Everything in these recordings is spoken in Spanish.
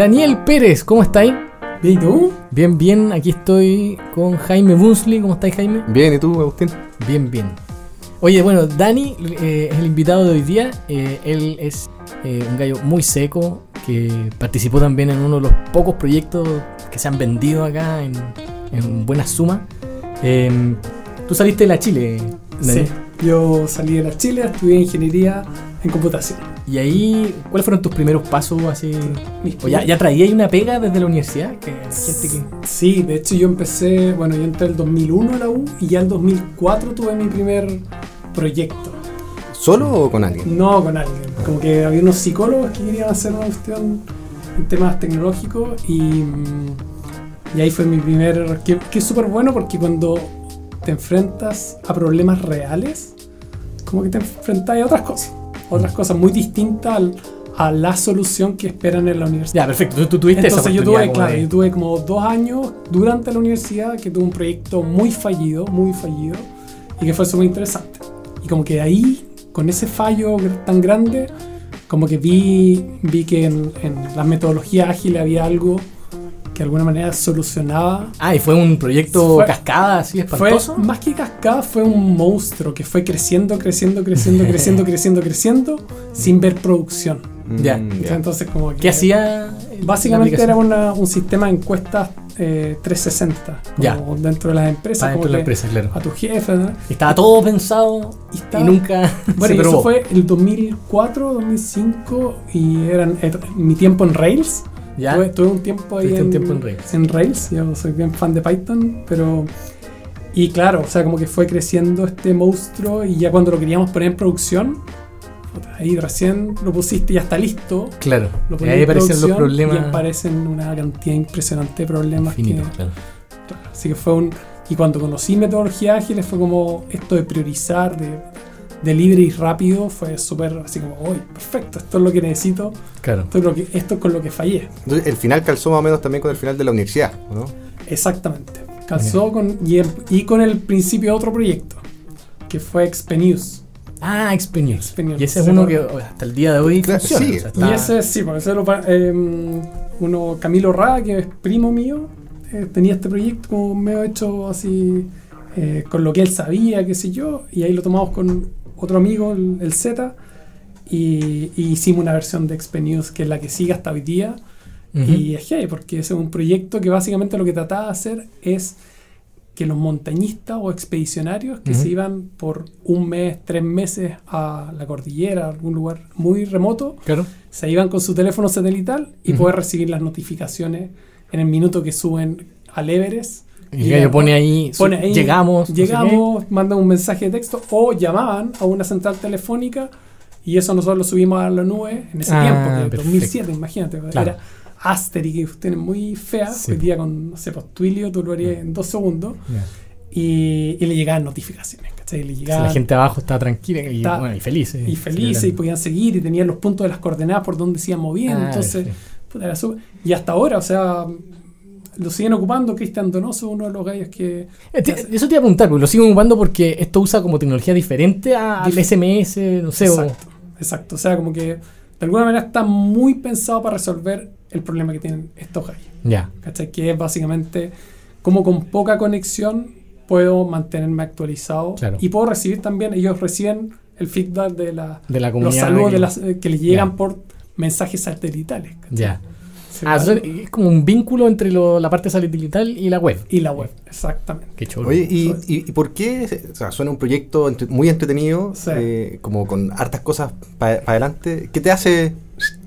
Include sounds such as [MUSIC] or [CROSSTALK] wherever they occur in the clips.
Daniel Pérez, ¿cómo estáis? Bien, ¿y tú? Bien, bien, aquí estoy con Jaime Bunsley. ¿Cómo estáis, Jaime? Bien, ¿y tú, Agustín? Bien, bien. Oye, bueno, Dani eh, es el invitado de hoy día. Eh, él es eh, un gallo muy seco que participó también en uno de los pocos proyectos que se han vendido acá en, en buena suma. Em, Tú saliste de la Chile, Dani. Sí, yo salí de la Chile, estudié ingeniería en computación. Y ahí, ¿cuáles fueron tus primeros pasos así? Mis ¿O ya, ya traías una pega desde la universidad? Que gente que... Sí, de hecho yo empecé, bueno, yo entré el 2001 a la U y ya el 2004 tuve mi primer proyecto. ¿Solo o con alguien? No con alguien, como que había unos psicólogos que querían hacer una cuestión en temas tecnológicos y, mm, y ahí fue mi primer, que, que es súper bueno porque cuando te enfrentas a problemas reales, como que te enfrentas a otras cosas, otras cosas muy distintas al- a la solución que esperan en la universidad. Ya, perfecto. Tú, tú tuviste esa Entonces yo oportunidad tuve, como claro, de- yo tuve como dos años durante la universidad que tuve un proyecto muy fallido, muy fallido, y que fue súper interesante. Y como que ahí, con ese fallo tan grande, como que vi, vi que en, en las metodologías ágiles había algo que de alguna manera solucionaba. Ah, y fue un proyecto Fue- cascada así Fue, espantoso. más que cascada, fue un monstruo que fue creciendo, creciendo, creciendo, creciendo, [LAUGHS] creciendo, creciendo, sin ver producción. Ya. Mm, Entonces como que... ¿Qué hacía? la Básicamente era una- un sistema de encuestas eh, 360, como Ya. dentro de las empresas, Para dentro como de la empresa, claro. a tu jefe. ¿no? Estaba todo pensado Y, nunca [LAUGHS] bueno, se y probó. eso fue el 2004, 2005 y eran eh, mi tiempo en Rails. ¿Ya? Tuve, tuve un tiempo ahí en, un tiempo en Rails. en Rails, yo soy bien fan de Python, pero... Y claro, o sea, como que fue creciendo este monstruo y ya cuando lo queríamos poner en producción, ahí recién lo pusiste y ya está listo. Claro. Lo Y ahí en aparecen los problemas Y aparecen una cantidad impresionante de problemas. que- infinitos, claro. así que fue un. Y cuando conocí metodologías ágiles fue como esto de priorizar, de, de libre y rápido, fue súper así como, uy, perfecto, esto es lo que necesito, Claro. esto es, lo que, esto es con lo que fallé. Entonces, el final calzó más o menos también con el final de la universidad, ¿no? Exactamente. Calzó con, y, el- y con el principio de otro proyecto, que fue Expenews. Ah, Expenews. Y ese es uno no. que hasta el día de hoy Claro, funciona. sí. o sea, Y ese sí, porque ese lo eh, uno, Camilo Ra, que es primo mío, eh, tenía este proyecto como medio hecho así, eh, con lo que él sabía, qué sé yo, y ahí lo tomamos con otro amigo, el, el Z, y, y hicimos una versión de Expenews que es la que sigue hasta hoy día. Ujú. Y es heavy, porque ese es un proyecto que básicamente lo que trataba de hacer es que los montañistas o expedicionarios que Ujú. se iban por un mes, tres meses a la cordillera, a algún lugar muy remoto, Claro. se iban con su teléfono satelital y Ujú. poder recibir las notificaciones en el minuto que suben al Everest. Y el gallo pone ahí, Pone ahí, llegamos. no sé Llegamos, mandan un mensaje de texto o llamaban a una central telefónica y eso nosotros lo subimos a la nube en ese Ah, tiempo, perfecto. 2007, imagínate. Claro. Era Asterix, que es muy fea. Sí. Hoy día con, no sé, pues Twilio tú lo harías en dos segundos. Ya. y, y le llegaban notificaciones, ¿cachai? Le Si llegaban la gente abajo está tranquila y, Está- bueno, y feliz. eh, y felices y podían seguir y tenían los puntos de las coordenadas por donde se iban moviendo. Ah, entonces, puta, era súper- y hasta ahora, o sea, lo siguen ocupando. Cristian Donoso, uno de los gallos que. Eh, Eso te iba a preguntar, porque lo sigo ocupando porque esto usa como tecnología diferente al SMS, no sé. o- Exacto, exacto. O sea, como que de alguna manera está muy pensado para resolver el problema que tienen estos gallos. Ya. ¿Cachai? Que es básicamente como con poca conexión puedo mantenerme actualizado Claro. y puedo recibir también, ellos reciben el feedback de la, De la los comunidad. saludos de las, eh, que les llegan por mensajes satelitales. Ya. Sí, Ah, es como un vínculo entre lo- la parte satelital y la web. y la web, exactamente. Qué chulo. Oye, ¿y, y, y por qué? O sea, suena un proyecto entre- muy entretenido, Sí. eh, como con hartas cosas para adelante. ¿Qué te hace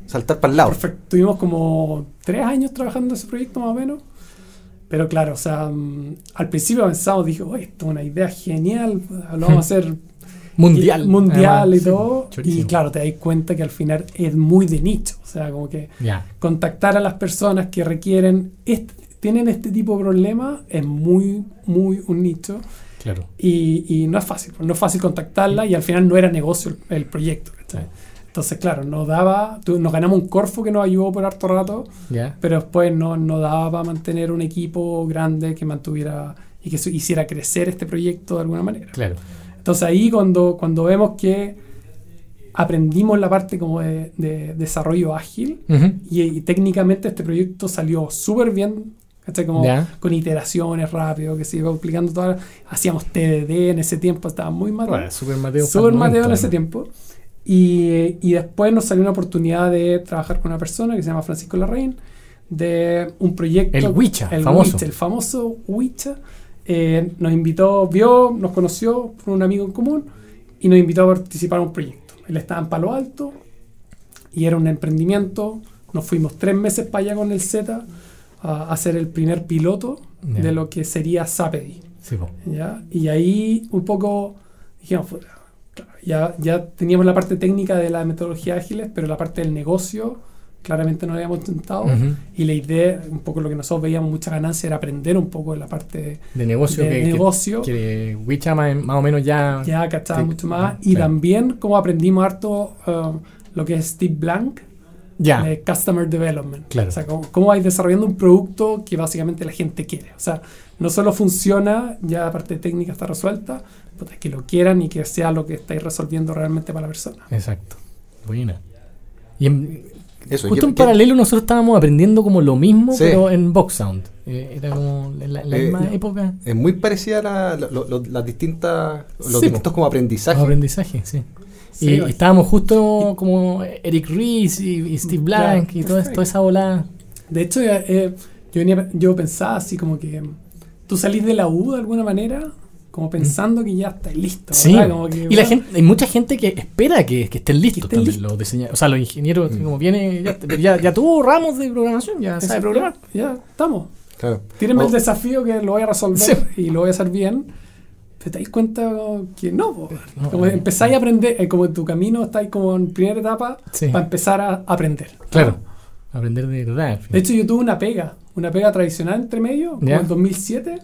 saltar para el lado? Perfecto. Tuvimos como tres años trabajando ese proyecto más o menos. Pero claro, o sea, mm, al principio pensamos, dije, oye, esto es una idea genial, lo vamos a [LAUGHS] hacer mundial. y- mundial además. y todo. Sí, y claro, te das cuenta que al final es muy de nicho. O sea, como que contactar a las personas que requieren, este- tienen este tipo de problema, es muy, muy un nicho. Claro. Y, y no es fácil, no es fácil contactarla y al final no era negocio el, el proyecto. Entonces, claro, nos daba, nos ganamos un Corfo que nos ayudó por harto rato, Ya. pero después no, no daba para mantener un equipo grande que mantuviera y que su- hiciera crecer este proyecto de alguna manera. Claro. Entonces ahí cuando, cuando vemos que aprendimos la parte como de, de desarrollo ágil Ujú. y, y técnicamente este proyecto salió súper bien, ¿cachai? Como Ya. con iteraciones rápido, que se iba aplicando todas. Hacíamos TDD en ese tiempo, estaba muy mal. Bueno, Super Mateo. Super Mateo en ese ¿no? tiempo. Y, y después nos salió una oportunidad de trabajar con una persona que se llama Francisco Larraín, de un proyecto. El Huicha, el famoso. Huicha, el famoso Huicha. Eh, nos invitó, vio, nos conoció por un amigo en común y nos invitó a participar en un proyecto. Él estaba en Palo Alto y era un emprendimiento. Nos fuimos tres meses para allá con el Z a hacer el primer piloto Ya. de lo que sería Sapedi. Sí. ¿ya? Y ahí un poco dijimos, "Puta, claro, ya, ya teníamos la parte técnica de la metodología ágiles, pero la parte del negocio claramente no la habíamos intentado. Ujú. Y la idea, un poco lo que nosotros veíamos mucha ganancia era aprender un poco de la parte De negocio de que, que- negocio. que, Wicha más, más o menos ya. ya cachaba Sí, mucho más. sí. Y también como aprendimos harto uh, lo que es Steve Blank ya. de Customer Development. Claro. O sea, cómo, cómo vais desarrollando un producto que básicamente la gente quiere. O sea, no solo funciona, ya la parte técnica está resuelta, puta, que lo quieran y que sea lo que estáis resolviendo realmente para la persona. Exacto. Buena. Y en- Eso, justo ¿qué- en paralelo nosotros estábamos aprendiendo como lo mismo, Sí. pero en Box Sound. Eh, era como en la, la Eh, misma época. Es muy parecida a la- lo- lo- las distintas, los Sí, distintos como aprendizaje. Los aprendizaje, sí. Sí, y, estábamos justo como Eric Ries y, y Steve Blank Claro, y toda, perfecto. toda esa volada. De hecho, eh, yo, venía, yo pensaba así como que tú salís de la U de alguna manera, como pensando que ya estáis listo. Sí. Como que, Y la gente, hay mucha gente que espera que, que estén listos estén también los diseñadores. O sea, los ingenieros, Mm. como viene, ya, ya, ya tuvo ramos de programación, ya sabe programar. Ya, ya estamos. Claro. Tírenme O- el desafío que lo voy a resolver Sí. y lo voy a hacer bien. Te dais cuenta que no. No, como eh, empezáis a aprender, eh, como en tu camino estáis como en primera etapa Sí. para empezar a aprender. Claro. Aprender de verdad. De hecho, yo tuve una pega, una pega tradicional entre medio, como en 2007,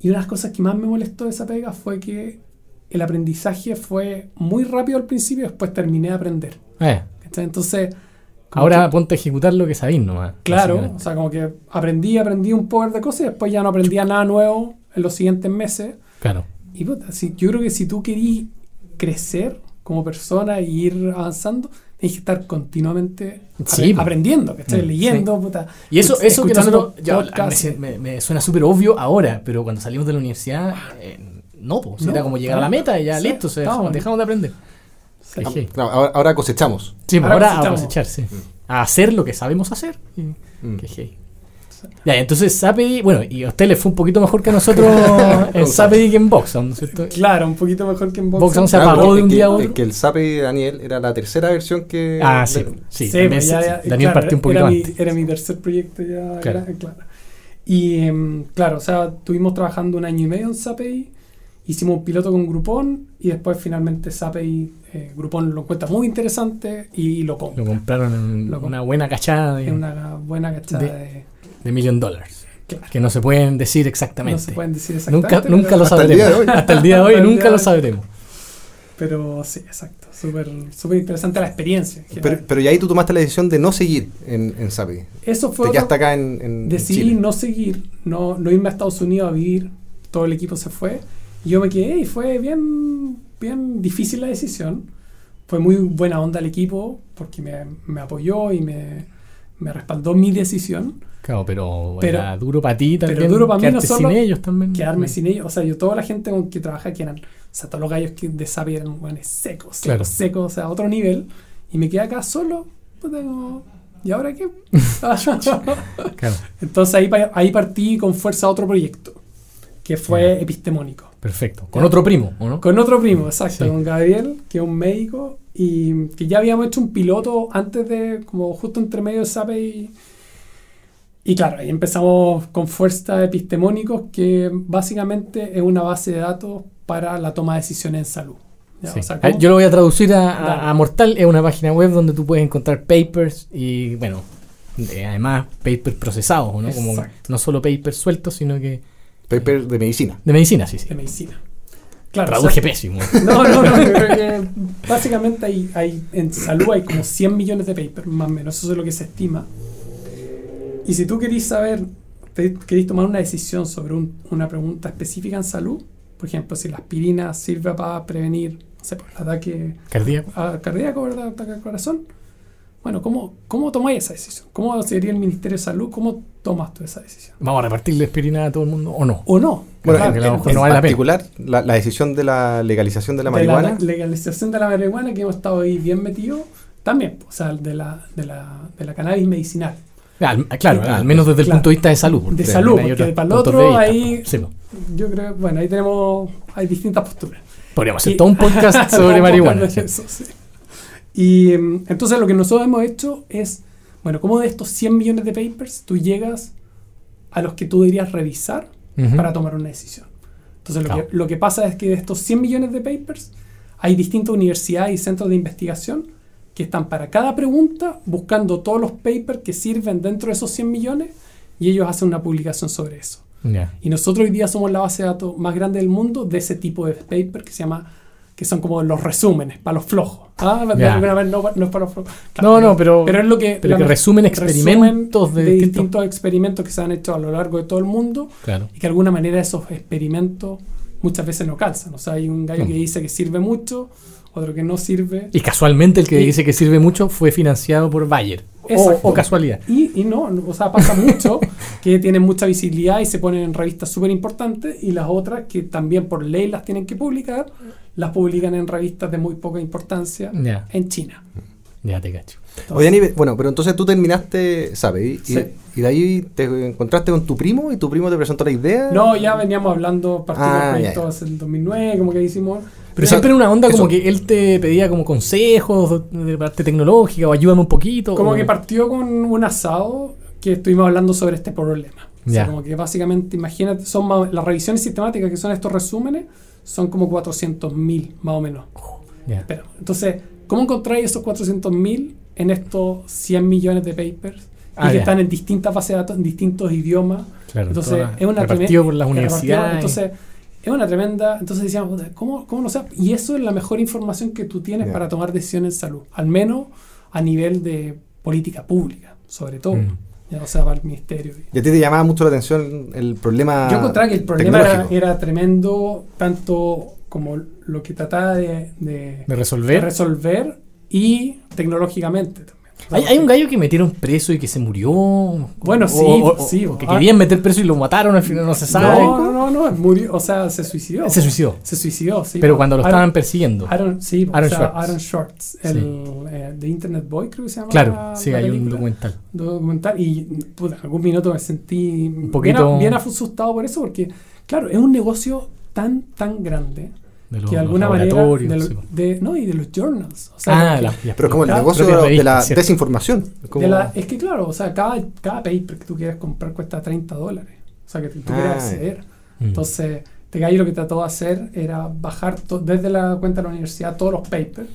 y una de las cosas que más me molestó de esa pega fue que el aprendizaje fue muy rápido al principio y después terminé de aprender. Eh. Entonces, ahora que- ponte a ejecutar lo que sabéis nomás. claro, o sea, como que aprendí, aprendí un poder de cosas y después ya no aprendía nada nuevo en los siguientes meses. Claro. Y puta, si, yo creo que si tú querís crecer como persona y ir avanzando, tienes que estar continuamente Sí, apre- po. aprendiendo, ¿cachai? Mm, Leyendo, puta. Y eso, eso que nosotros. me, suena súper obvio ahora, pero cuando salimos de la universidad, eh, no, pues. No, era como llegar a la meta y ya Sí, listo, se dejamos, dejamos de aprender. Claro, ahora, ahora cosechamos. Sí, Ahora ahora a cosechar, sí. A hacer lo que sabemos hacer. Mm. qué heavy. Ya, entonces Sapedi, bueno, y a usted le fue un poquito mejor que a nosotros [LAUGHS] en Con Sapedi que en Boxon, ¿no es cierto? Claro, un poquito mejor que en Box Boxon. on se Claro, apagó de un que- día a otro. es que el SAPE de Daniel era la tercera versión que. Ah, sí, sí, Sí, también ya- sí. ya- Daniel claro, partió un poquito era mi, antes. era mi tercer proyecto ya. Claro. era- claro. Y em, claro, o sea, estuvimos trabajando un año y medio en SAPEI, hicimos un piloto con Groupon y después finalmente SAPEI, eh, Groupon lo encuentra muy interesante y lo compra. Lo compraron en Lo comp- una buena cachada de, una buena cachada de- de... de million dollars. Claro. Que no se pueden decir No exactamente. se pueden decir nunca exactamente. nunca pero, lo Hasta el sabremos. día de hoy. Hasta el día de hoy nunca lo sabremos. pero sí, exacto. Súper súper interesante la experiencia. en Pero, pero y ahí tú tomaste la decisión de no seguir en, en SAPE. Eso fue Te otro- acá en, en- decidí Chile. no seguir, no, no irme a Estados Unidos a vivir, todo el equipo se fue, y yo me quedé y fue bien, bien difícil la decisión. Fue muy buena onda el equipo porque me, me apoyó y me, me respaldó mi decisión. Claro, pero, Pero- era duro para ti pero también. duro para mí no solo sin ellos también. Quedarme sin ellos, o sea, yo toda la gente con que trabaja que eran, o sea, todos los gallos que de Sapi eran buenos secos, secos, Claro. secos, o sea, a otro nivel, y me quedé acá solo, puta, como, ¿y ahora qué? [LAUGHS] Claro, Entonces ahí, ahí partí con fuerza a otro proyecto, que fue Ya. epistemónico. perfecto. Con otro primo, ¿o no? Con otro primo, exacto, Sí. con Gabriel, que es un médico, y que ya habíamos hecho un piloto antes de, como justo entre medio de SAPE y... Y claro, ahí empezamos con fuerza epistemónicos, que básicamente es una base de datos para la toma de decisiones en salud. Ya, Sí. o sea, Ah. Yo lo voy a traducir a, a- Dale. a Mortal. Es una página web donde tú puedes encontrar papers y, bueno, eh, además papers procesados, ¿no? Como no solo papers sueltos, sino que Paper de medicina. de medicina, sí, sí. de medicina. Claro, o Traduje sea, pésimo. [LAUGHS] No, no, no. yo creo que básicamente hay, hay, en salud hay como 100 millones de papers, más o menos. Eso es lo que se estima. Y si tú querís saber, te- querís tomar una decisión sobre un- una pregunta específica en salud, por ejemplo, si la aspirina sirve para prevenir no sé, pues, el ataque Cardíaco. a- cardíaco, ¿verdad? Ataque al corazón. Bueno, ¿cómo, cómo tomáis esa decisión? ¿Cómo sería el Ministerio de Salud? ¿Cómo tomas tú esa decisión? ¿Vamos a repartirle aspirina a todo el mundo o no? ¿O no? Bueno, Claro, en, que a lo en- mejor en no pena. particular, la, la decisión de la legalización de la de marihuana. la legalización de la marihuana, que hemos estado ahí bien metidos, también, o sea, de la, de la, de la cannabis medicinal. Al- claro, al menos desde el claro. punto de vista de salud. porque De salud, porque para el otro ahí- pues. Sí, pues. Yo creo, bueno, ahí tenemos, hay distintas posturas. Podríamos hacer Y- todo un podcast [LAUGHS] sobre marihuana. eso, sí. Y em, entonces lo que nosotros hemos hecho es, bueno, ¿cómo de estos 100 millones de papers tú llegas a los que tú deberías revisar para tomar una decisión? Entonces lo, Claro. que, lo que pasa es que de estos 100 millones de papers hay distintas universidades y centros de investigación que están para cada pregunta buscando todos los papers que sirven dentro de esos 100 millones y ellos hacen una publicación sobre eso. Ya. Y nosotros hoy día somos la base de datos más grande del mundo de ese tipo de paper que se llama, que son como los resúmenes, para los flojos. Ah, de vez no, no es para los flojos. No, no, pero- pero es lo que, pero que me- resumen resumen experimentos de de, distintos- distintos experimentos que se han hecho a lo largo de todo el mundo Claro. y que de alguna manera esos experimentos muchas veces no calzan. O sea, hay un gallo Mm. que dice que sirve mucho, otro que no sirve. Y casualmente el que Y- dice que sirve mucho fue financiado por Bayer. O, Exacto. o casualidad. Y, y no, o sea, pasa mucho [LAUGHS] que tienen mucha visibilidad y se ponen en revistas súper importantes y las otras que también por ley las tienen que publicar, las publican en revistas de muy poca importancia en China. ya te cacho. Oye, Aníbal, bueno, pero entonces tú terminaste, ¿sabes? Y, Sí. y de ahí te encontraste con tu primo y tu primo te presentó la idea. No, ya veníamos hablando, partimos Ah, proyecto hace el 2009, como que hicimos... Pero siempre en una onda como eso- que él te pedía como consejos de parte tecnológica o ayúdame un poquito. Como o- que partió con un asado que estuvimos hablando sobre este problema. O sea, como que básicamente, imagínate, son más- las revisiones sistemáticas que son estos resúmenes, son como 400.000 más o menos. Ya. Pero, entonces, ¿cómo encontráis esos 400.000 en estos 100 millones de papers? Y Ah, que ya. están en distintas bases de datos, en distintos idiomas. Claro, entonces, es una repartido por las universidades. Entonces, es una tremenda. Entonces decíamos, ¿cómo, ¿cómo no sé? Y eso es la mejor información que tú tienes Ya. para tomar decisiones en salud. Al menos a nivel de política pública, sobre todo. Mm. Ya, o sea, para el ministerio. Y a ti te llamaba mucho la atención el problema. Yo encontraba que el problema era, era tremendo, tanto como lo que trataba de, de- de de resolver. resolver y tecnológicamente Hay, hay un gallo que metieron preso y que se murió. Bueno, O- sí, o- sí, o que ah. querían meter preso y lo mataron, al final no se sabe. No, no, no, no, murió, o sea, se suicidó. Se suicidó. Se suicidó, sí. pero cuando lo Aaron- estaban persiguiendo. Aaron, sí, Aaron sea, Schwartz. Aaron Schwartz, el eh, de Internet Boy, creo que se llama. claro, la- sí, la hay un documental. documental y puta, algún minuto me sentí un poquito- bien, bien asustado por eso porque claro es un negocio tan tan grande De los, que de los alguna manera de, lo- sí, po. de- no y de los journals o sea, Ah, que- la- Pero como el negocio de la desinformación. Como- de la- es que claro o sea cada, cada paper que tú quieras comprar cuesta 30 dólares o sea que tú Ah, quieres acceder Mm. entonces gallo lo que trató de hacer era bajar to- desde la cuenta de la universidad todos los papers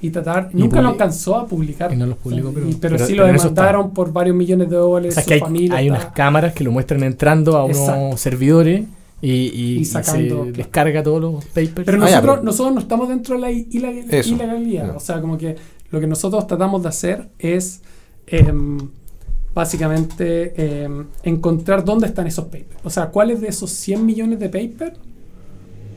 y tratar Y nunca lo alcanzó a publicar y no los publicó, pero- pero, pero- sí lo demandaron por varios millones de dólares O sea, su que hay, familia hay está- unas cámaras que lo muestran entrando a unos Exacto. servidores y, y- Y y sacando, se claro. descarga todos los papers. Pero Ah, ya, nosotros, pero- nosotros no estamos dentro de la ilegalidad. ya. O sea, como que lo que nosotros tratamos de hacer es em, básicamente em, encontrar dónde están esos papers. O sea, cuáles de esos 100 millones de papers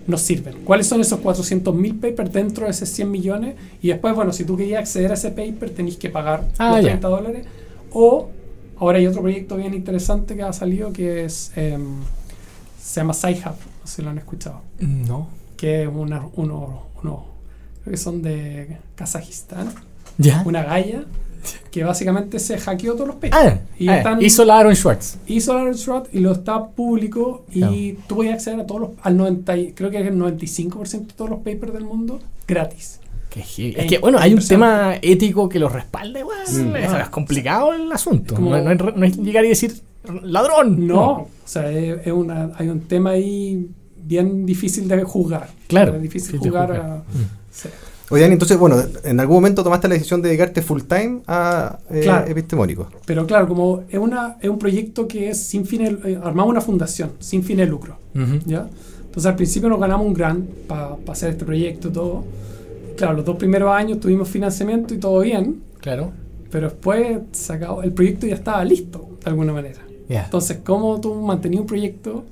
nos sirven. ¿Cuáles son esos 400 mil papers dentro de esos 100 millones? Y después, bueno, si tú querías acceder a ese paper, tenéis que pagar Ah, los ya. 30 dólares. O ahora hay otro proyecto bien interesante que ha salido que es em, se llama SciHub. No sé si lo han escuchado No. que es una, uno, uno, creo que son de Kazajistán, ¿Ya? una galla, que básicamente se hackeó todos los papers. Ah, Y ah, están- hizo la Aaron Schwartz. Hizo la Shroud y lo está público y Claro. tú puedes acceder a todos los, al 90, y- creo que es el 95% de todos los papers del mundo gratis. Qué. Eh, Es que, bueno, hay un tema ético que lo respalde, igual. Mm. es, es complicado el asunto. Como- no, no es, no es llegar y decir ladrón. No, o sea, es, es una, hay un tema ahí bien difícil de juzgar. Claro, Es difícil difícil de jugar. juzgar. a- Mm. sí. Oye, Dani, entonces, bueno, en algún momento tomaste la decisión de dedicarte full time a eh, Claro. epistemónico. Pero claro, como es, una, es un proyecto que es sin fines, eh, armamos una fundación sin fines de lucro. ¿ya? Entonces al principio nos ganamos un grant para hacer este proyecto y todo. Claro, los dos primeros años tuvimos financiamiento y todo bien, Claro. pero después se acabó- el proyecto ya estaba listo de alguna manera. Ya. Entonces, ¿cómo tú mantenías un proyecto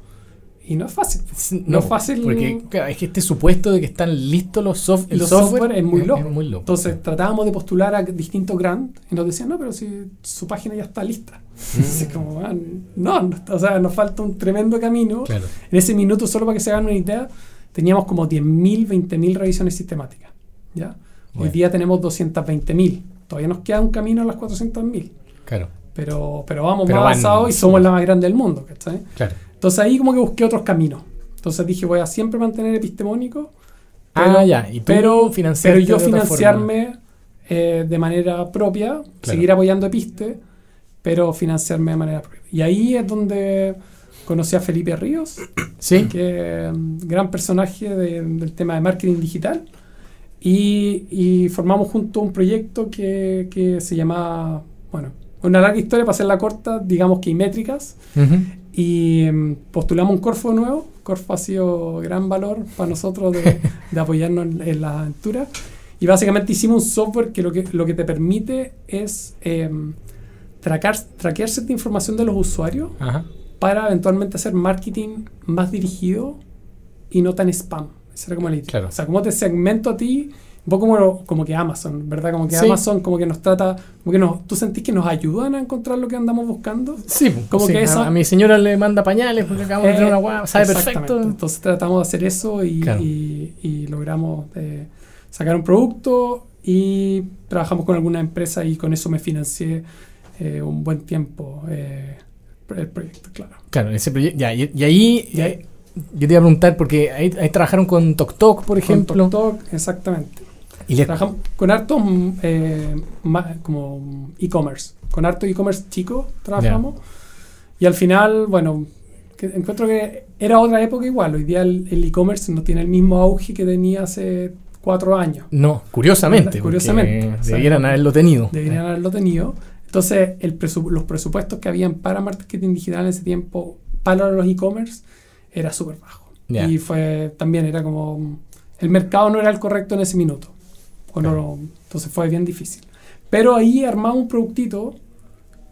Y no es fácil. No, No es fácil. Porque claro, es que este supuesto de que están listos los, soft, el Los software, software es muy loco. muy loco. Entonces tratábamos de postular a distintos grants y nos decían, no, pero si su página ya está lista. [LAUGHS] Así como, ah, no, no, o sea, nos falta un tremendo camino. Claro. En ese minuto, solo para que se hagan una idea, teníamos como 10.000, 20.000 revisiones sistemáticas. ¿ya? Hoy Bueno. día tenemos 220.000. Todavía nos queda un camino a las 400.000. Claro, Pero, pero vamos Pero más van- avanzados y somos la más grande del mundo. ¿cachai? claro. Entonces ahí como que busqué otros caminos. Entonces dije, voy a siempre mantener epistemónico. ah, ya. Y tú pero, pero yo de financiarme eh, de manera propia, seguir apoyando Episte, pero financiarme de manera propia. Y ahí es donde conocí a Felipe Ríos. [CLEARS THROAT] Sí. que es un gran personaje de- del tema de marketing digital. Y, y formamos juntos un proyecto que, que se llama, bueno, una larga historia para hacerla corta, digamos que Imétricas. Ujú. Y mm, postulamos un Corfo nuevo. Corfo ha sido gran valor para nosotros de, [LAUGHS] de apoyarnos en, en la aventura. Y básicamente hicimos un software que lo que, lo que te permite es em, tracar, traquear cierta información de los usuarios Ajá. para eventualmente hacer marketing más dirigido y no tan spam. Esa era como la idea. Claro. O sea, como te segmento a ti, un poco como, como que Amazon, ¿verdad? Como que Sí. Amazon como que nos trata, como que nos, tú sentís que nos ayudan a encontrar lo que andamos buscando. Sí, pues, Como sí, que a- esa- a, mi señora le manda pañales porque acabamos de tener una guagua, sabe perfecto. Entonces tratamos de hacer eso y, Claro. y- y logramos eh, sacar un producto y trabajamos con alguna empresa y con eso me financié eh, un buen tiempo eh, el proyecto, claro. Claro, ese proyecto. Ya, y, y ahí, Y ahí- yo te iba a preguntar, porque ahí, ahí trabajaron con TokTok, por ejemplo. Con TokTok, exactamente. Y les- Trabajamos con harto mm, eh, como mm, e-commerce, con harto e-commerce chico trabajamos. Y al final, bueno, que encuentro que era otra época igual. Hoy día el e-commerce no tiene el mismo auge que tenía hace cuatro años. no, curiosamente. Curiosamente, o sea, debieran haberlo tenido. Deberían haberlo tenido. Entonces, el presu- los presupuestos que habían para marketing digital en ese tiempo, para los e-commerce, era súper bajo. Ya. Y fue también, era como. El mercado no era el correcto en ese minuto. O no- Claro. entonces fue bien difícil. Pero ahí armamos un productito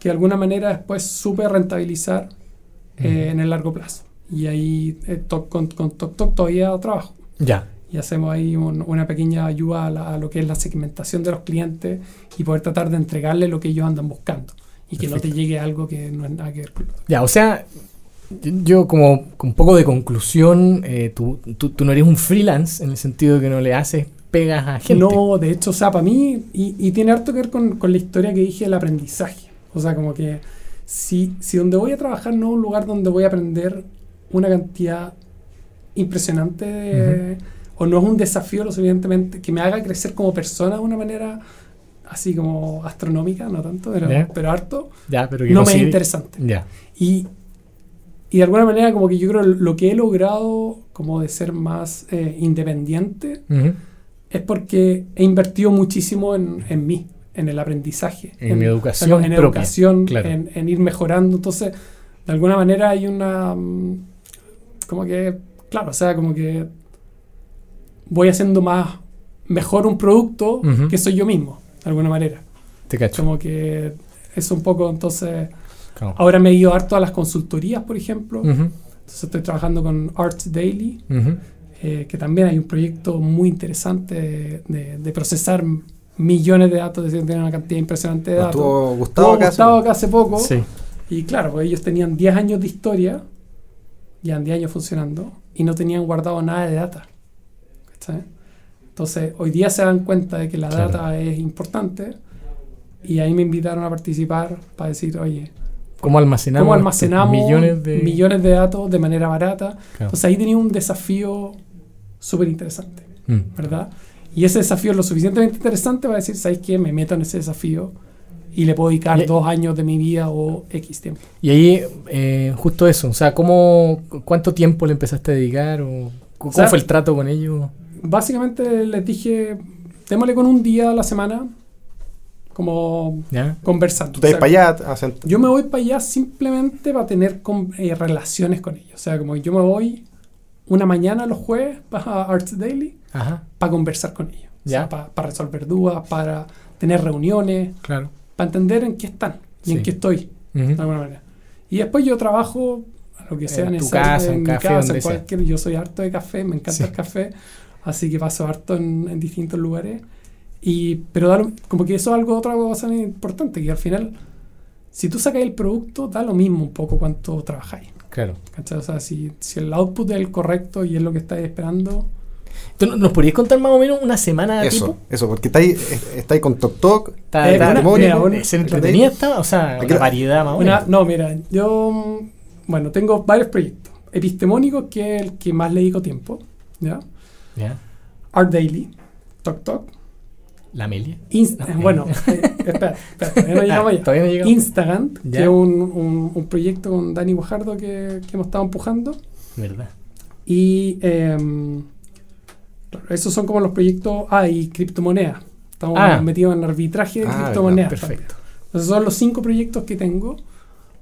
que de alguna manera después supe rentabilizar eh, en el largo plazo. Y ahí eh, to- con, con TokTok todavía trabajo Ya. y hacemos ahí un- una pequeña ayuda a, la- a lo que es la segmentación de los clientes y poder tratar de entregarle lo que ellos andan buscando y que no te Perfecto. llegue algo que no es nada que ver con. Ya, o sea, yo, como un poco de conclusión, eh, tú, tú, tú no eres un freelance en el sentido de que no le haces pegas a gente. No, de hecho, o sea, para mí, y, y tiene harto que ver con, con la historia que dije del aprendizaje. O sea, como que si, si donde voy a trabajar no es un lugar donde voy a aprender una cantidad impresionante de- o no es un desafío lo suficientemente que me haga crecer como persona de una manera así como astronómica, no tanto, pero, Ya. pero harto, Ya, pero que no me es interesante. Ya. Y, y de alguna manera como que yo creo lo que he logrado como de ser más eh, independiente Ujú. Es porque he invertido muchísimo en, en mí, en el aprendizaje. En mi educación en, propia, educación, claro. en, en ir mejorando. Entonces, de alguna manera hay una... mm, Como que, claro, o sea, como que voy haciendo más, mejor un producto Ujú. que soy yo mismo, de alguna manera. Te cacho. Como que es un poco, entonces, Claro. ahora me he ido harto a las consultorías, por ejemplo. Ujú, Entonces estoy trabajando con Arts Daily, ujú. Eh, que también hay un proyecto muy interesante de, de- de procesar millones de datos, es decir, tienen una cantidad impresionante de datos. Tuvo acá. Gustavo acá hace poco, Sí. y claro, pues ellos tenían 10 años de historia, llevan 10 años funcionando, y no tenían guardado nada de data. ¿cachai? Entonces, hoy día se dan cuenta de que la Claro. data es importante, y ahí me invitaron a participar para decir, oye, ¿Cómo almacenamos, ¿cómo almacenamos millones de... millones de datos de manera barata? Claro. Entonces ahí tenía un desafío súper interesante, Mm. ¿verdad? Y ese desafío es lo suficientemente interesante para decir, ¿sabes qué? Me meto en ese desafío y le puedo dedicar Y- dos años de mi vida o X tiempo. Y ahí, eh, justo eso, o sea, ¿cómo, ¿cuánto tiempo le empezaste a dedicar? O, ¿Cómo O sea, fue el trato con ellos? Básicamente les dije, démosle con un día a la semana, como ¿Ya? conversando. Tú te O vas sea, para allá, hacen- yo me voy para allá simplemente para tener con- eh, relaciones con ellos. O sea, como yo me voy una mañana los jueves para Arts Daily para conversar con ellos. O sea, Ya. pa- para resolver dudas, para tener reuniones, claro. para entender en qué están y Sí. en qué estoy, Ujú. de alguna manera. Y después yo trabajo a lo que En sea tu casa, en en mi café, casa, en sea. cualquier, yo soy harto de café, me encanta Sí. el café, así que paso harto en, en distintos lugares. Y, pero da lo- como que eso es algo, otra cosa importante, que al final, si tú sacas el producto, da lo mismo un poco cuánto trabajáis. Claro. ¿cachai? O sea, si, si el output es el correcto y es lo que estáis esperando, ¿Tú no- ¿Nos podrías contar más o menos una semana Eso, tipo? eso, porque estáis está con Tok Tok. Está, Eh, está- mira, ¿Es entretenida esta? O sea, una variedad más o menos. no, mira, yo bueno, tengo varios proyectos. Epistemónico, que es el que más le dedico tiempo, ¿ya? Ya. Art Daily, Tok Tok, La Amelia. No. bueno, eh, espera, espera, todavía no [LAUGHS] llegamos Ah. Todavía no llegamos. Instagant, Ya. que es un, un- un proyecto con Dani Guajardo que, que hemos estado empujando. ¿Verdad? Y em, esos son como los proyectos. Ah, y criptomonedas. Estamos Ah. metidos en arbitraje de Ah, criptomonedas. Perfecto. Entonces son los cinco proyectos que tengo,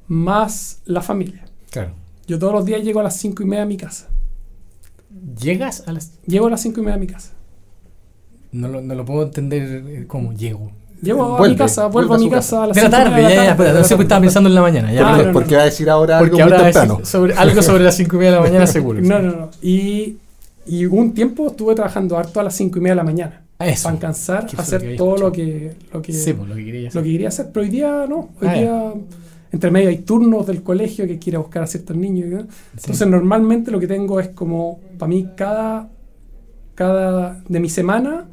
más la familia. Claro. Yo todos los días llego a las cinco y media a mi casa. ¿Llegas a las.? Llego a las cinco y media a mi casa. No lo, no lo puedo entender eh, cómo llego. Llego a mi Vuelve, casa, vuelvo vuelve a mi casa a las De la tarde, ya, de la ya, espera, no sé qué estaba tarde. pensando en la mañana. Ya, Ah, perdón. no, porque va a decir ahora algo Porque muy ahora temprano. sobre, algo sobre las 5 y media de la mañana [LAUGHS] seguro. No, no, no. Y, y un tiempo estuve trabajando harto a las cinco y media de la mañana. Ah, Eso. Para alcanzar a lo hacer que todo lo que, lo que, Sí, pues lo que quería lo hacer. que quería hacer. Pero hoy día no. Hoy Ah, día, entre medio hay turnos del colegio que quiere buscar a ciertos niños. ¿no? Sí. Entonces, normalmente lo que tengo es como, para mí, cada, cada de mi semana,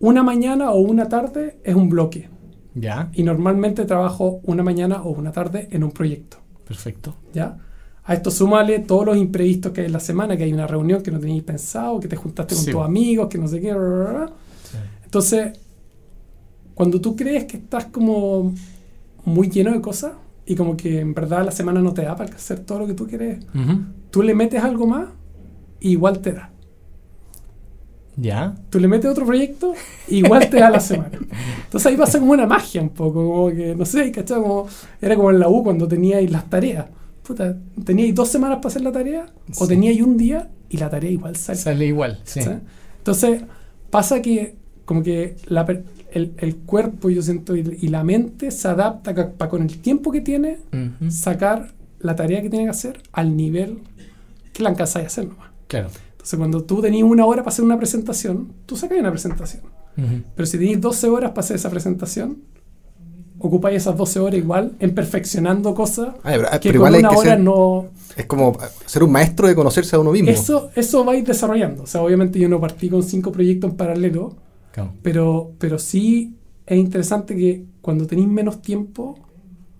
una mañana o una tarde es un bloque. Ya, Y normalmente trabajo una mañana o una tarde en un proyecto. perfecto. ¿ya? A esto súmale todos los imprevistos que hay en la semana, que hay una reunión que no tenías pensado, que te juntaste con Sí. tus amigos, que no sé qué. bla, bla, bla. Entonces, cuando tú crees que estás como muy lleno de cosas y como que en verdad la semana no te da para hacer todo lo que tú quieres, tú le metes algo más y igual te da. Ya. Tú le metes otro proyecto igual te da la semana. Entonces ahí pasa como una magia un poco, como que, no sé, ¿cachai? Como, era como en la U cuando teníais las tareas. Puta, teníais dos semanas para hacer la tarea o Sí. teníais un día y la tarea igual sale. Sale igual, sí. ¿cachai? Entonces pasa que como que la el, el cuerpo, yo siento, y, y la mente se adapta para con el tiempo que tiene Ujú. sacar la tarea que tiene que hacer al nivel que la alcanzáis a hacer nomás. Claro. Entonces cuando tú tenías una hora para hacer una presentación, tú sacas una presentación. Ujú. Pero si tenéis 12 horas para hacer esa presentación, ocupáis esas 12 horas igual en perfeccionando cosas Ah, pero, que pero con igual hay una que hora ser, no... es como ser un maestro de conocerse a uno mismo. Eso, eso vais desarrollando. O sea, obviamente yo no partí con cinco proyectos en paralelo, Claro. pero, pero sí es interesante que cuando tenéis menos tiempo,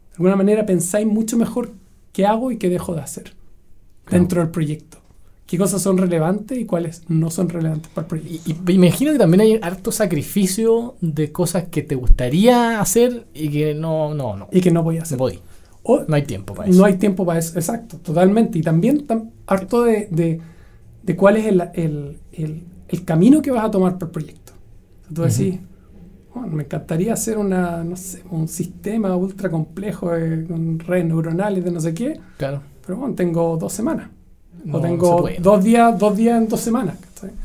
de alguna manera pensáis mucho mejor qué hago y qué dejo de hacer Claro. dentro del proyecto. Qué cosas son relevantes y cuáles no son relevantes para el proyecto. Y, imagino que también hay harto sacrificio de cosas que te gustaría hacer y que no, no, no. Y que no voy a No hacer. podí. O- No hay tiempo para eso. No hay tiempo para eso, exacto, totalmente. Y también tam- harto de, de, de cuál es el, el- el- el camino que vas a tomar para el proyecto. Tú decís, "Bueno, me encantaría hacer una, no sé, un sistema ultra complejo de- con redes neuronales de no sé qué, Claro. pero bueno, tengo dos semanas. No, o tengo dos días, dos días en dos semanas.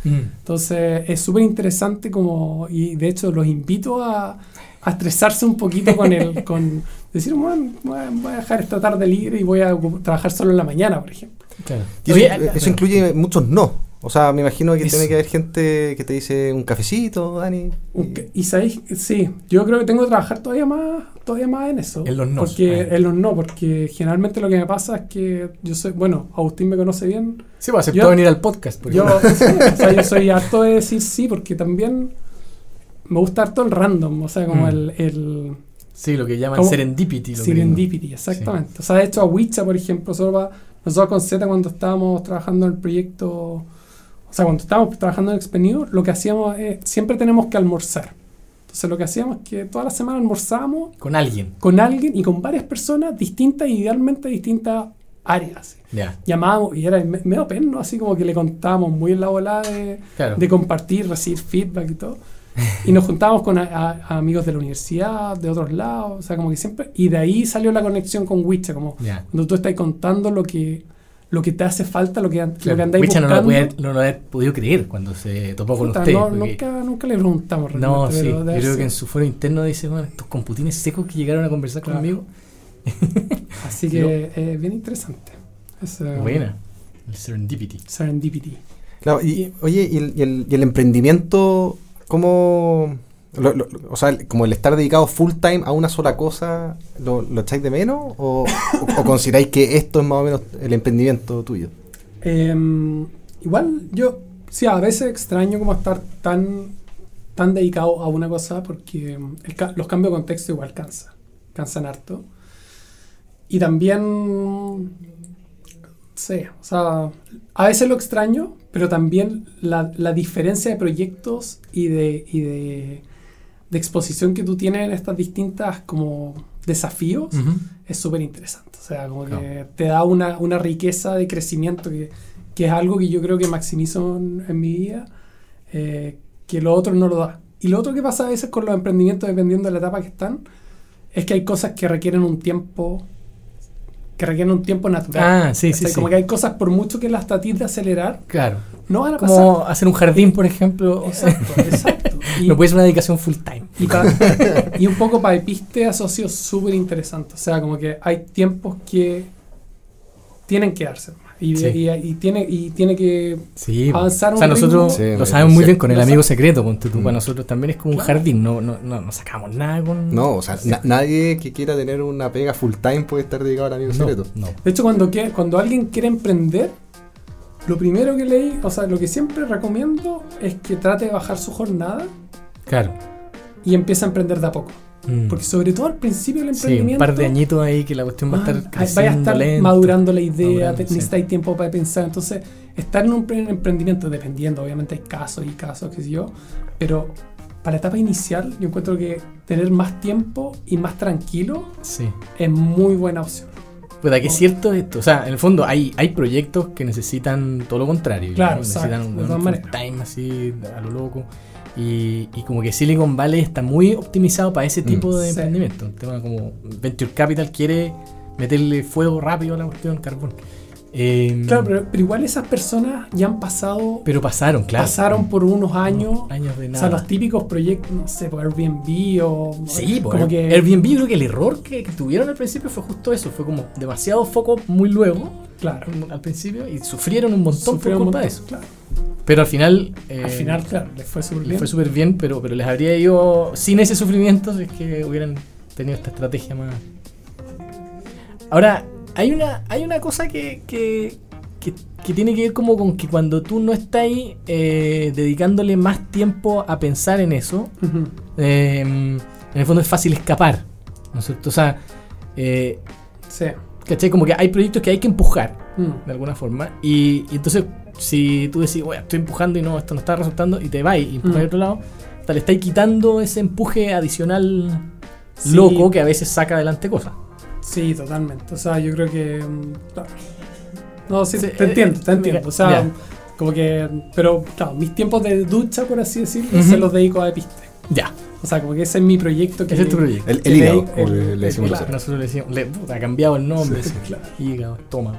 Mm. Entonces es súper interesante como, y de hecho los invito a, a estresarse un poquito con el, [LAUGHS] con decir, bueno, voy a, voy a dejar esta tarde libre y voy a trabajar solo en la mañana, por ejemplo. Claro. Y eso, Oye, eso bueno, incluye muchos no. O sea, me imagino que Eso. tiene que haber gente que te dice un cafecito, Dani. Y- Y sabéis, sí, yo creo que tengo que trabajar todavía más, todavía más en eso. En los nos, Porque, en los no, porque generalmente lo que me pasa es que yo soy, bueno, Agustín me conoce bien. Sí, pues aceptó Yo- venir al podcast. por Yo, ejemplo. [LAUGHS] sí, o sea, yo soy harto de decir sí, porque también me gusta harto el random, o sea, como Mm. el, el Sí, lo que llaman ¿Cómo? serendipity. lo serendipity, exactamente. O sea, de hecho, a Wicha, por ejemplo, nosotros, va- nosotros con Z, cuando estábamos trabajando en el proyecto, o sea, cuando estábamos trabajando en Expenido, lo que hacíamos es, siempre tenemos que almorzar. Entonces, lo que hacíamos es que toda la semana almorzábamos. Con alguien. con alguien y con varias personas distintas, idealmente distintas áreas. Ya. Llamábamos y era me- medio pena, así como que le contábamos muy en la volada de, Claro. de compartir, recibir feedback y todo. Y nos juntábamos con a- a- a amigos de la universidad, de otros lados, o sea, como que siempre. Y de ahí salió la conexión con Wicha, como Ya. cuando tú estás contando lo que, lo que te hace falta, lo que, an- lo que Claro. andáis Wicha no buscando. lo, puede- no lo ha podido creer cuando se topó con Puta, usted. no, porque- nunca, nunca le preguntamos No, realmente, sí. Yo creo ser. que en su foro interno dice, bueno, estos computines secos que llegaron a conversar Claro. conmigo. [LAUGHS] Así que es bien interesante. Es, eh, Buena. El serendipity. Serendipity. Claro, y, oye, ¿y el, y el- y el emprendimiento, cómo... lo- lo- o sea, como el estar dedicado full time a una sola cosa, ¿lo, lo echáis de menos? ¿O, o- o consideráis que esto es más o menos el emprendimiento tuyo? Em, igual yo, sí, a veces extraño como estar tan, tan dedicado a una cosa porque em, el los cambios de contexto igual cansan, cansan harto. Y también, sí, o sea, a veces lo extraño, pero también la, la diferencia de proyectos y de, y de, de exposición que tú tienes en estas distintas como desafíos es súper interesante. O sea, como Claro. que te da una, una riqueza de crecimiento que, que es algo que yo creo que maximizo en, en mi vida, eh, que lo otro no lo da. Y lo otro que pasa a veces con los emprendimientos, dependiendo de la etapa que están, es que hay cosas que requieren un tiempo que requieren un tiempo natural. Ah, sí, sí. Como que hay cosas, por mucho que las trates de acelerar, Claro. no van a pasar. Como hacer un jardín, por ejemplo. Exacto, exacto. [LAUGHS] Y- No puede ser una dedicación full time. y, pa- [LAUGHS] y un poco para Episte asocio súper interesante. O sea, como que hay tiempos que tienen que darse. Y, Sí. y, y tiene, y tiene que Sí. avanzar o sea, un nosotros ritmo. Sí, lo sí, sabemos muy bien con el Lo amigo secreto. Ponte tú, Mm. para nosotros también es como un jardín. No, no, no, no sacamos nada con. No, o sea, na- nadie que quiera tener una pega full time puede estar dedicado al amigo no, secreto. no. De hecho, cuando, que, cuando alguien quiere emprender, lo primero que leí, o sea, lo que siempre recomiendo es que trate de bajar su jornada Claro. y empiece a emprender de a poco. Mm. Porque sobre todo al principio del Sí, un emprendimiento... par de añitos ahí que la cuestión va a estar Man, creciendo vaya a estar lento. madurando la idea, te- sí. necesitáis tiempo para pensar. Entonces, estar en un pre- emprendimiento, dependiendo, obviamente hay casos y casos, qué sé yo, pero para la etapa inicial, yo encuentro que tener más tiempo y más tranquilo Sí. es muy buena opción. Pues que es cierto esto. O sea, en el fondo hay, hay proyectos que necesitan todo lo contrario. Claro, ¿no? necesitan exacto, un, un time así a lo loco. Y, y como que Silicon Valley está muy optimizado para ese tipo Mm. de Sí. emprendimiento. Un tema como Venture Capital quiere meterle fuego rápido a la cuestión carbón. Eh, Claro, pero, pero igual esas personas ya han pasado, pero pasaron, claro. pasaron por unos años, años de o nada. sea, los típicos proyectos, no sé, por Airbnb o... Sí, como como que... Airbnb creo que el error que, que tuvieron al principio fue justo eso, fue como demasiado foco muy luego Claro. al principio y sufrieron un montón Sufrieron por un culpa de montón, eso. claro. Pero al final, eh, Al final, claro, les fue súper les bien. fue súper bien, pero, pero les habría ido sin ese sufrimiento si es que hubieran tenido esta estrategia más. Ahora, hay una, hay una cosa que, que, que- que tiene que ver como con que cuando tú no estás ahí eh, dedicándole más tiempo a pensar en eso, eh, en el fondo es fácil escapar. ¿No es cierto? O sea, eh, Sí. ¿cachai? Como que hay proyectos que hay que empujar Mm. de alguna forma. Y, y entonces, si tú decís, bueno, estoy empujando y no, esto no está resultando, y te vas y empujas Mm. al otro lado, hasta le estáis quitando ese empuje adicional Sí. loco que a veces saca adelante cosas. Sí, totalmente. O sea, yo creo que. mm, claro. No, sí, Sí, te eh, entiendo, te eh, entiendo. mira, O sea, como que. Pero, claro, mis tiempos de ducha, por así decirlo, se los dedico a Episte. Ya, O sea, como que ese es mi proyecto. Que ese es tu proyecto. El, el hígado, como el- le, le decimos el- nosotros. Nosotros le decimos, le, puta, ha cambiado el nombre, Sí, claro. hígado, estómago.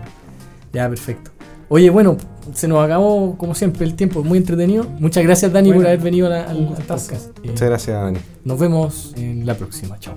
Ya, perfecto. Oye, bueno, se nos acabó como siempre el tiempo, muy entretenido. Muchas gracias Dani por haber venido a la- al podcast. Eh, Muchas gracias, Dani. nos vemos en la próxima, chao.